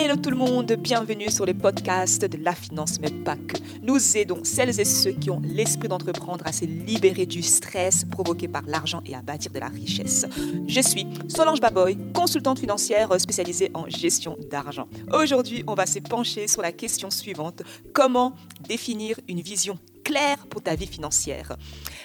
Hello tout le monde, bienvenue sur le podcast de la finance, mais pas que. Nous aidons celles et ceux qui ont l'esprit d'entreprendre à se libérer du stress provoqué par l'argent et à bâtir de la richesse. Je suis Solange Baboy, consultante financière spécialisée en gestion d'argent. Aujourd'hui, on va se pencher sur la question suivante comment définir une vision claire pour ta vie financière?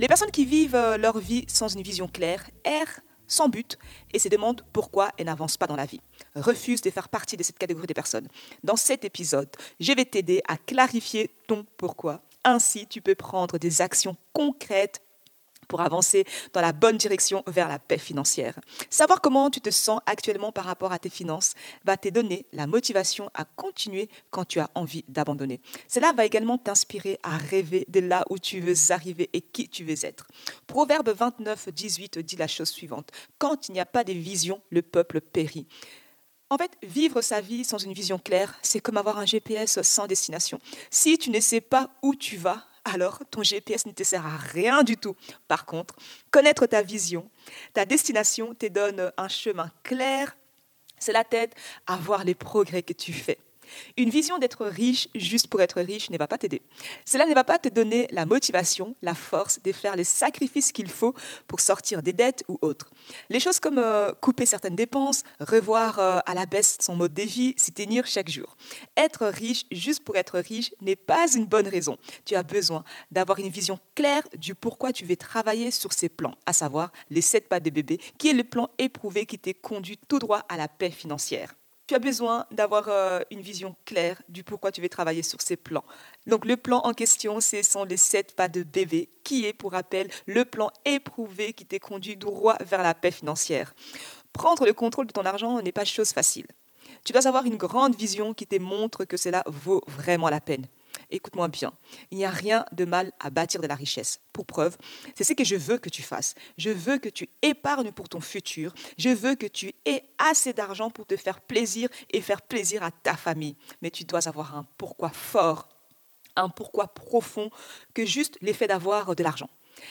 Les personnes qui vivent leur vie sans une vision claire errent sans but et se demandent pourquoi elles n'avancent pas dans la vie, refusent de faire partie de cette catégorie de personnes. Dans cet épisode, je vais t'aider à clarifier ton pourquoi. Ainsi, tu peux prendre des actions concrètes pour avancer dans la bonne direction vers la paix financière. Savoir comment tu te sens actuellement par rapport à tes finances va te donner la motivation à continuer quand tu as envie d'abandonner. Cela va également t'inspirer à rêver de là où tu veux arriver et qui tu veux être. Proverbe 29, 18 dit la chose suivante. Quand il n'y a pas de vision, le peuple périt. En fait, vivre sa vie sans une vision claire, c'est comme avoir un GPS sans destination. Si tu ne sais pas où tu vas, alors ton GPS ne te sert à rien du tout. Par contre, connaître ta vision, ta destination te donne un chemin clair. Cela t'aide à voir les progrès que tu fais. Une vision d'être riche juste pour être riche ne va pas t'aider. Cela ne va pas te donner la motivation, la force de faire les sacrifices qu'il faut pour sortir des dettes ou autres. Les choses comme euh, couper certaines dépenses, revoir euh, à la baisse son mode de vie, s'y tenir chaque jour. Être riche juste pour être riche n'est pas une bonne raison. Tu as besoin d'avoir une vision claire du pourquoi tu veux travailler sur ces plans, à savoir les sept pas de bébé, qui est le plan éprouvé qui t'est conduit tout droit à la paix financière tu as besoin d'avoir euh, une vision claire du pourquoi tu veux travailler sur ces plans. Donc le plan en question, ce sont les sept pas de bébé, qui est, pour rappel, le plan éprouvé qui t'est conduit droit vers la paix financière. Prendre le contrôle de ton argent n'est pas chose facile. Tu dois avoir une grande vision qui te montre que cela vaut vraiment la peine écoute-moi bien, il n'y a rien de mal à bâtir de la richesse. Pour preuve, c'est ce que je veux que tu fasses. Je veux que tu épargnes pour ton futur. Je veux que tu aies assez d'argent pour te faire plaisir et faire plaisir à ta famille. Mais tu dois avoir un pourquoi fort, un pourquoi profond que juste l'effet d'avoir de l'argent.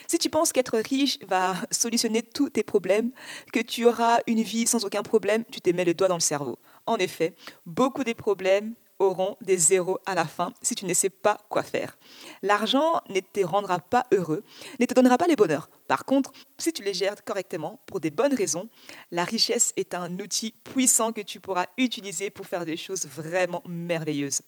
Si tu penses qu'être riche va solutionner tous tes problèmes, que tu auras une vie sans aucun problème, tu te mets le doigt dans le cerveau. En effet, beaucoup des problèmes auront des zéros à la fin si tu ne sais pas quoi faire. L'argent ne te rendra pas heureux, ne te donnera pas les bonheurs. Par contre, si tu les gères correctement, pour des bonnes raisons, la richesse est un outil puissant que tu pourras utiliser pour faire des choses vraiment merveilleuses.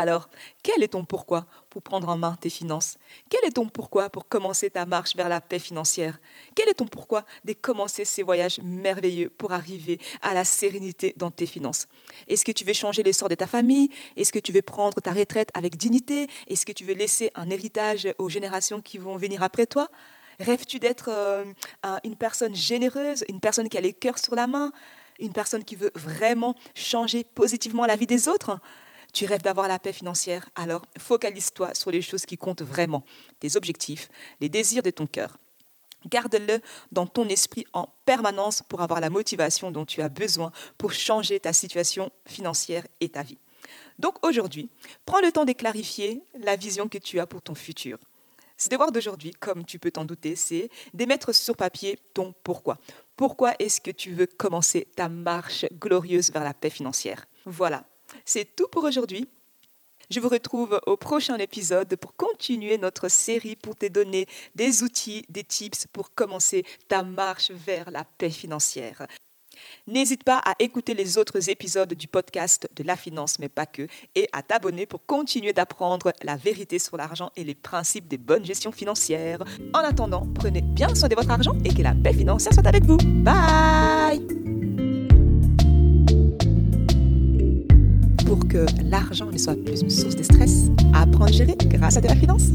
Alors, quel est ton pourquoi pour prendre en main tes finances? Quel est ton pourquoi pour commencer ta marche vers la paix financière? Quel est ton pourquoi de commencer ces voyages merveilleux pour arriver à la sérénité dans tes finances? Est-ce que tu veux changer l'essor de ta famille? Est-ce que tu veux prendre ta retraite avec dignité? Est-ce que tu veux laisser un héritage aux générations qui vont venir après toi? Rêves-tu d'être euh, une personne généreuse, une personne qui a les cœurs sur la main, une personne qui veut vraiment changer positivement la vie des autres? Tu rêves d'avoir la paix financière, alors focalise-toi sur les choses qui comptent vraiment, tes objectifs, les désirs de ton cœur. Garde-le dans ton esprit en permanence pour avoir la motivation dont tu as besoin pour changer ta situation financière et ta vie. Donc aujourd'hui, prends le temps de clarifier la vision que tu as pour ton futur. Ce devoir d'aujourd'hui, comme tu peux t'en douter, c'est de mettre sur papier ton pourquoi. Pourquoi est-ce que tu veux commencer ta marche glorieuse vers la paix financière? Voilà, c'est tout pour aujourd'hui. Je vous retrouve au prochain épisode pour continuer notre série pour te donner des outils, des tips pour commencer ta marche vers la paix financière. N'hésite pas à écouter les autres épisodes du podcast de la finance, mais pas que, et à t'abonner pour continuer d'apprendre la vérité sur l'argent et les principes des bonnes gestions financières. En attendant, prenez bien soin de votre argent et que la paix financière soit avec vous. Bye que l'argent ne soit plus une source de stress, à apprendre à gérer grâce à de la finance.